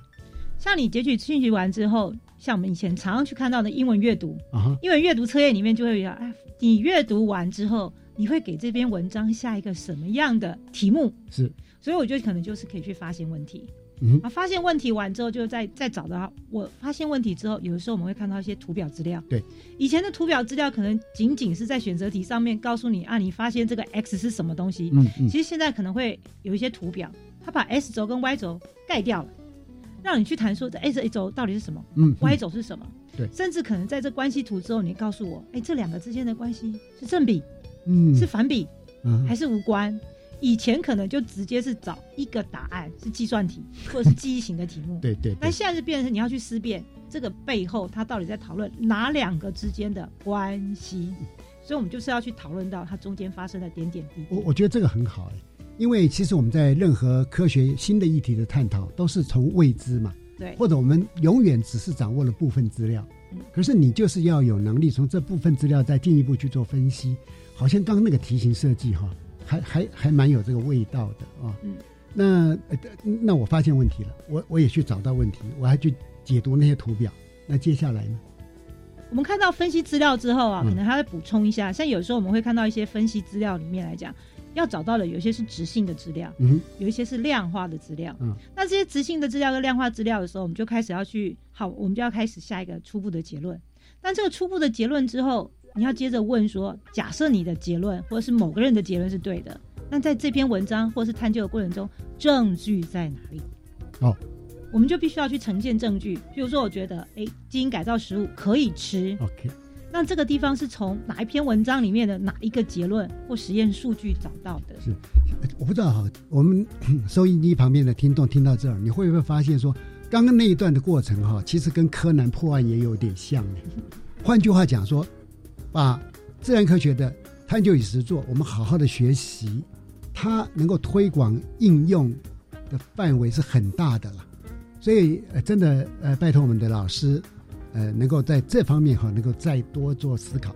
像你截取讯息完之后，像我们以前常常去看到的英文阅读，啊英文阅读测验里面就会有，哎，你阅读完之后，你会给这篇文章下一个什么样的题目？是所以我觉得可能就是可以去发现问题。嗯啊，发现问题完之后，就再再找到我发现问题之后，有的时候我们会看到一些图表资料。对，以前的图表资料可能仅仅是在选择题上面告诉你啊，你发现这个 x 是什么东西。嗯嗯其实现在可能会有一些图表，它把 s 轴跟 y 轴盖掉了，让你去谈说这 x 轴到底是什么，嗯嗯，y 轴是什么。对甚至可能在这关系图之后，你告诉我，哎，这两个之间的关系是正比，嗯是反比，嗯还是无关？以前可能就直接是找一个答案，是计算题或者是记忆型的题目。(laughs) 对对对但现在是变成是你要去思辨这个背后，它到底在讨论哪两个之间的关系。所以，我们就是要去讨论到它中间发生的点点滴滴。我我觉得这个很好哎，因为其实我们在任何科学新的议题的探讨，都是从未知嘛，对或者我们永远只是掌握了部分资料，嗯可是你就是要有能力从这部分资料再进一步去做分析。好像刚刚那个题型设计哈，还还还蛮有这个味道的啊。嗯，那呃那我发现问题了，我我也去找到问题，我还去解读那些图表。那接下来呢？我们看到分析资料之后啊，嗯可能还会补充一下，像有时候我们会看到一些分析资料里面来讲，要找到的有一些是直性的资料，嗯哼有一些是量化的资料。嗯那这些直性的资料跟量化资料的时候，我们就开始要去好，我们就要开始下一个初步的结论。但这个初步的结论之后，你要接着问说，假设你的结论或者是某个人的结论是对的，那在这篇文章或是探究的过程中，证据在哪里？哦，我们就必须要去呈现证据。比如说，我觉得，哎，基因改造食物可以吃。OK，那这个地方是从哪一篇文章里面的哪一个结论或实验数据找到的？是，我不知道哈，我们 (coughs) 收音机旁边的听众听到这儿，你会不会发现说，刚刚那一段的过程哈，其实跟柯南破案也有点像呢？(laughs) 换句话讲说，把自然科学的探究与实作，我们好好的学习，它能够推广应用的范围是很大的了。所以，呃，真的，呃，拜托我们的老师，呃，能够在这方面哈，能够再多做思考。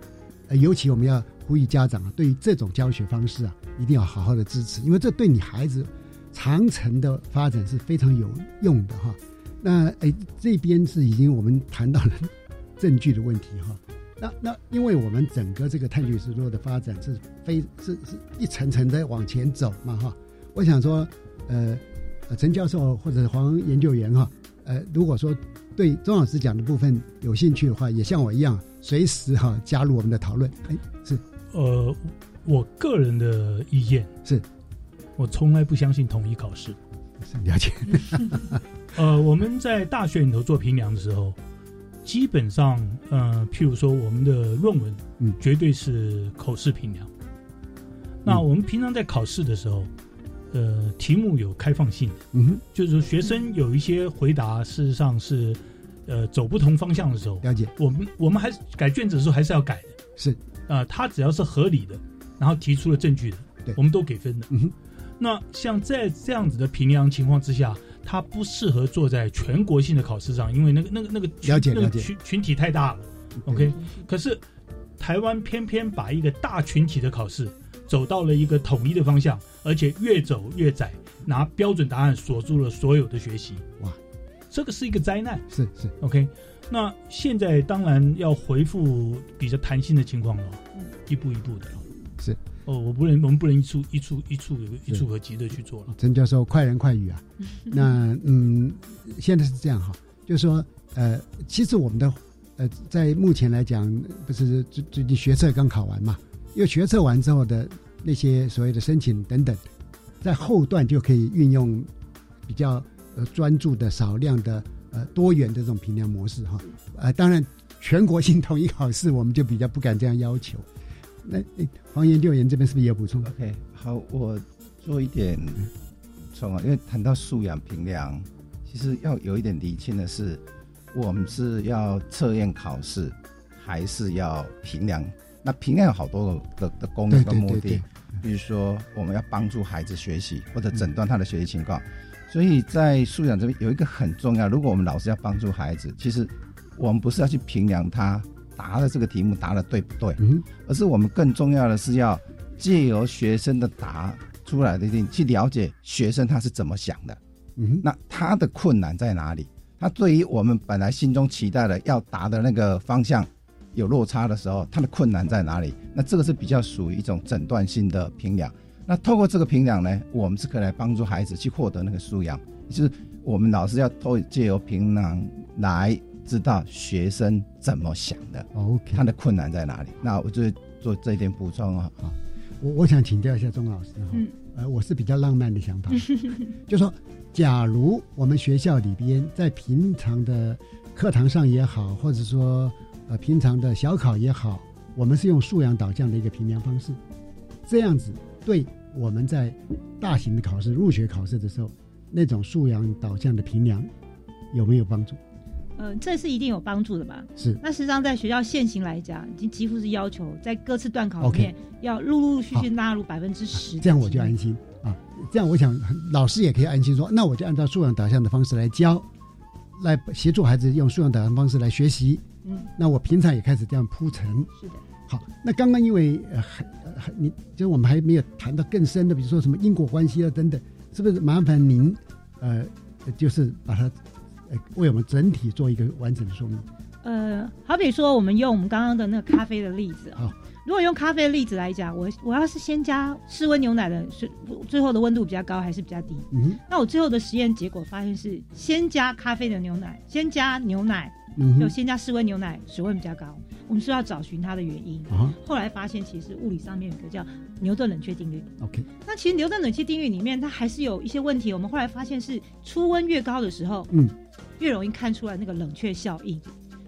呃，尤其我们要呼吁家长啊，对于这种教学方式啊，一定要好好的支持，因为这对你孩子长程的发展是非常有用的哈。那哎，这边是已经我们谈到了 (laughs) 证据的问题哈。那那因为我们整个这个探究实作的发展是非是是一层层的往前走嘛哈。我想说，呃，呃陈教授或者黄研究员哈，呃，如果说对钟老师讲的部分有兴趣的话，也像我一样，随时哈加入我们的讨论。哎，是，呃，我个人的意见是，我从来不相信统一考试。了解。(laughs) 呃，我们在大学里头做评量的时候，基本上，呃，譬如说我们的论文，嗯，绝对是口试评量。那我们平常在考试的时候，呃，题目有开放性的，嗯，就是说学生有一些回答，事实上是，呃，走不同方向的时候，了解。我们我们还是改卷子的时候还是要改的，是，啊，他只要是合理的，然后提出了证据的，对，我们都给分的。嗯哼。那像在这样子的评量情况之下，它不适合做在全国性的考试上，因为那个那个那个了解了解群群体太大了。OK，可是台湾偏偏把一个大群体的考试。走到了一个统一的方向，而且越走越窄，拿标准答案锁住了所有的学习。哇，这个是一个灾难。是是，OK。那现在当然要回复比较弹性的情况了，一步一步的。是哦，我不能，我们不能一触一触一触一触可及的去做了。陈教授，快人快语啊。(laughs) 那嗯，现在是这样哈，就是说呃，其实我们的呃，在目前来讲，不是最最近学测刚考完嘛。因为学测完之后的那些所谓的申请等等，在后段就可以运用比较呃专注的少量的呃多元的这种评量模式哈，呃当然全国性统一考试我们就比较不敢这样要求。那黄岩六岩这边是不是也有补充？OK，好，我做一点充啊，因为谈到素养评量，其实要有一点厘清的是，我们是要测验考试，还是要评量？那评量有好多的的功能跟目的，比如说我们要帮助孩子学习或者诊断他的学习情况，所以在素养这边有一个很重要。如果我们老师要帮助孩子，其实我们不是要去评量他答的这个题目答的对不对，嗯，而是我们更重要的是要借由学生的答出来的定去了解学生他是怎么想的，嗯，那他的困难在哪里？他对于我们本来心中期待的要答的那个方向。有落差的时候，他的困难在哪里？那这个是比较属于一种诊断性的评量。那透过这个评量呢，我们是可以来帮助孩子去获得那个素养，就是我们老师要透借由评量来知道学生怎么想的，OK，他的困难在哪里？那我就做这一点补充啊。好，我我想请教一下钟老师哈，呃，我是比较浪漫的想法，(laughs) 就说，假如我们学校里边在平常的课堂上也好，或者说呃，平常的小考也好，我们是用素养导向的一个评量方式，这样子对我们在大型的考试、入学考试的时候，那种素养导向的评量有没有帮助？呃，这是一定有帮助的吧？是。那实际上在学校现行来讲，已经几乎是要求在各次段考里面要陆陆续续纳入百分之十。这样我就安心啊！这样我想老师也可以安心说，那我就按照素养导向的方式来教，来协助孩子用素养导向方式来学习。嗯，那我平常也开始这样铺陈。是的。好，那刚刚因为呃还还你就是我们还没有谈到更深的，比如说什么因果关系啊等等，是不是麻烦您呃就是把它呃为我们整体做一个完整的说明？呃，好比说我们用我们刚刚的那个咖啡的例子啊，如果用咖啡的例子来讲，我我要是先加室温牛奶的，是最后的温度比较高还是比较低？嗯，那我最后的实验结果发现是先加咖啡的牛奶，先加牛奶。就先加室温牛奶，水温比较高。我们是要找寻它的原因。啊后来发现，其实物理上面有个叫牛顿冷却定律。OK，那其实牛顿冷却定律里面，它还是有一些问题。我们后来发现是出温越高的时候，嗯，越容易看出来那个冷却效应。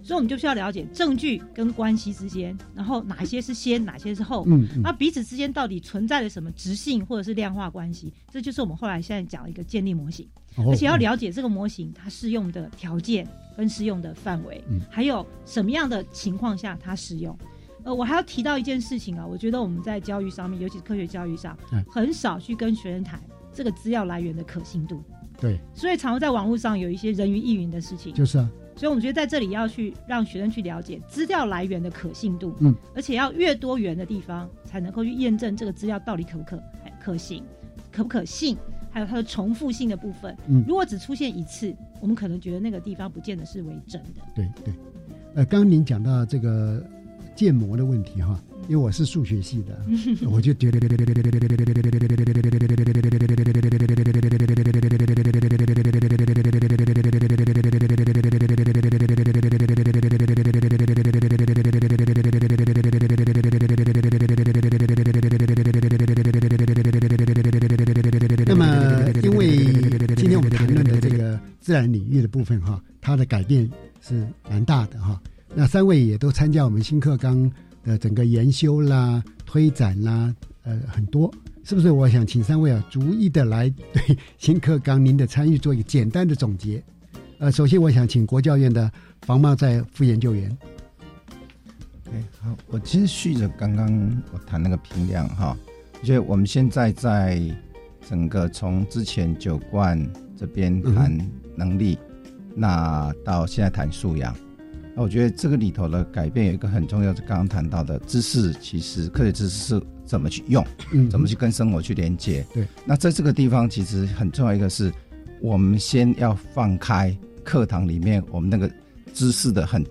所以，我们就需要了解证据跟关系之间，然后哪些是先，哪些是后。嗯，那彼此之间到底存在了什么直性或者是量化关系？这就是我们后来现在讲一个建立模型，而且要了解这个模型它适用的条件。跟适用的范围，还有什么样的情况下它适用？呃，我还要提到一件事情啊，我觉得我们在教育上面，尤其是科学教育上，很少去跟学生谈这个资料来源的可信度。对，所以常常在网络上有一些人云亦云的事情。就是啊，所以我们觉得在这里要去让学生去了解资料来源的可信度，嗯，而且要越多元的地方，才能够去验证这个资料到底可不可可行，可不可信。还有它的重复性的部分，嗯，如果只出现一次，我们可能觉得那个地方不见得是为真的。对对，呃，刚刚您讲到这个建模的问题哈，因为我是数学系的，我就觉得。自然领域的部分哈，它的改变是蛮大的哈。那三位也都参加我们新课纲的整个研修啦、推展啦，呃，很多，是不是？我想请三位啊，逐一的来对新课纲您的参与做一个简单的总结。呃，首先我想请国教院的房茂在副研究员。哎，好，我其实续着刚刚我谈那个评量哈，我觉得我们现在在整个从之前九冠这边谈能力，那到现在谈素养。那我觉得这个里头的改变有一个很重要，是刚刚谈到的知识，其实科学知识是怎么去用，嗯，怎么去跟生活去连接。对。那在这个地方，其实很重要一个是，我们先要放开课堂里面我们那个知识的很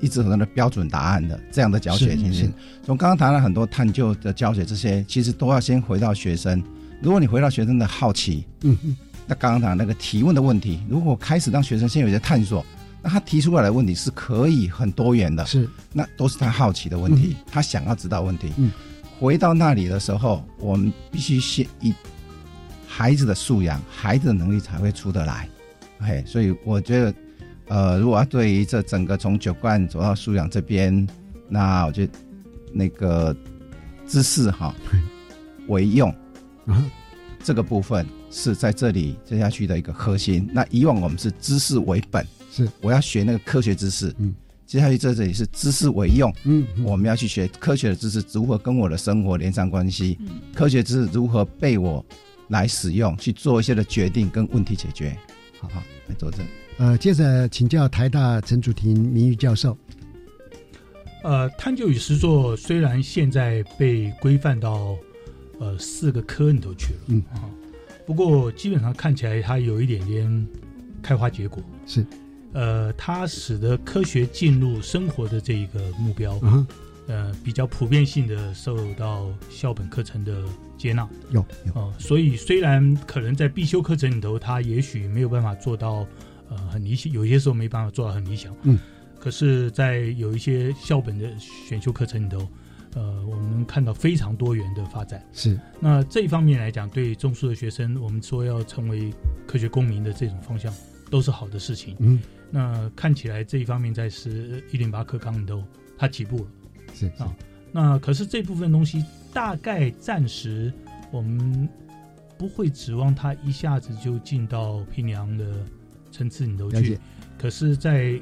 一直很多的标准答案的这样的教学情形。从刚刚谈了很多探究的教学，这些其实都要先回到学生。如果你回到学生的好奇，嗯嗯，那刚刚谈那个提问的问题，如果开始让学生先有一些探索。那他提出来的问题是可以很多元的，是那都是他好奇的问题，他想要知道问题。嗯，回到那里的时候，我们必须先以孩子的素养、孩子的能力才会出得来。嘿，所以我觉得，呃，如果要对于这整个从酒罐走到素养这边，那我觉得那个知识哈 (laughs) 为用啊这个部分是在这里接下去的一个核心。那以往我们是知识为本。是，我要学那个科学知识。嗯，接下去在这里是知识为用。嗯，我们要去学科学的知识如何跟我的生活连上关系。嗯，科学知识如何被我来使用，去做一些的决定跟问题解决。好好来作证。呃，接着请教台大陈祖庭名誉教授。呃，探究与实作虽然现在被规范到呃四个科里头去了，嗯啊，不过基本上看起来它有一点点开花结果。是。呃，它使得科学进入生活的这一个目标，嗯呃，比较普遍性的受到校本课程的接纳。有哦，所以虽然可能在必修课程里头，它也许没有办法做到呃很理想，有些时候没办法做到很理想。嗯，可是，在有一些校本的选修课程里头，呃，我们看到非常多元的发展。是。那这一方面来讲，对中数的学生，我们说要成为科学公民的这种方向，都是好的事情。嗯。那看起来这一方面在是一零八克钢里头，它起步了，是啊。那可是这部分东西大概暂时我们不会指望它一下子就进到平阳的层次里头去。可是，在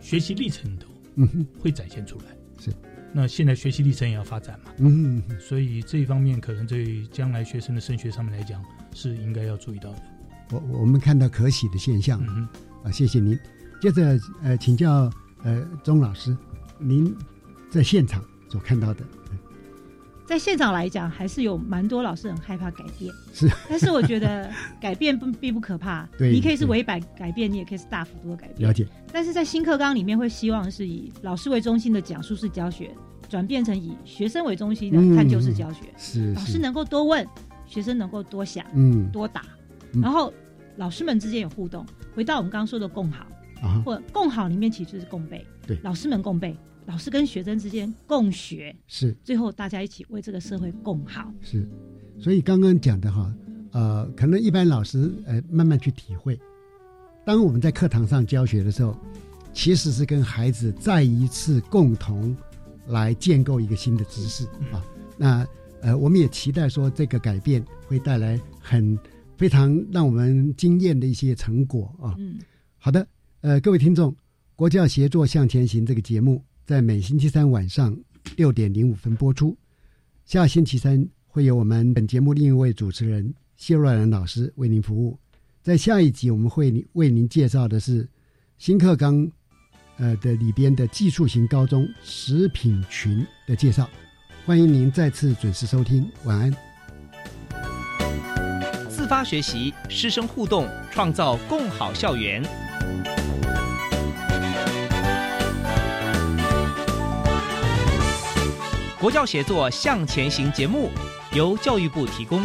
学习历程里头，嗯哼，会展现出来。是。那现在学习历程也要发展嘛，嗯，所以这一方面可能对将来学生的升学上面来讲是应该要注意到的。我我们看到可喜的现象。嗯啊，谢谢您。接着，呃，请教呃钟老师，您在现场所看到的，在现场来讲，还是有蛮多老师很害怕改变。是，但是我觉得 (laughs) 改变不并不可怕。对，你可以是微版改变，你也可以是大幅度的改变。了解。但是在新课纲里面，会希望是以老师为中心的讲述式教学，转变成以学生为中心的探究式教学。是，老师能够多问，学生能够多想，嗯，多答，然后老师们之间有互动。回到我们刚刚说的共好。啊，或共好里面其实是共备，对，老师们共备，老师跟学生之间共学，是，最后大家一起为这个社会共好，是。所以刚刚讲的哈，呃，可能一般老师呃慢慢去体会，当我们在课堂上教学的时候，其实是跟孩子再一次共同来建构一个新的知识啊。那呃，我们也期待说这个改变会带来很非常让我们惊艳的一些成果啊。嗯，好的。呃，各位听众，《国教协作向前行》这个节目在每星期三晚上六点零五分播出。下星期三会有我们本节目另一位主持人谢若兰老师为您服务。在下一集，我们会为您介绍的是新课纲呃的里边的技术型高中食品群的介绍。欢迎您再次准时收听，晚安。发学习，师生互动，创造共好校园。国教协作向前行节目由教育部提供。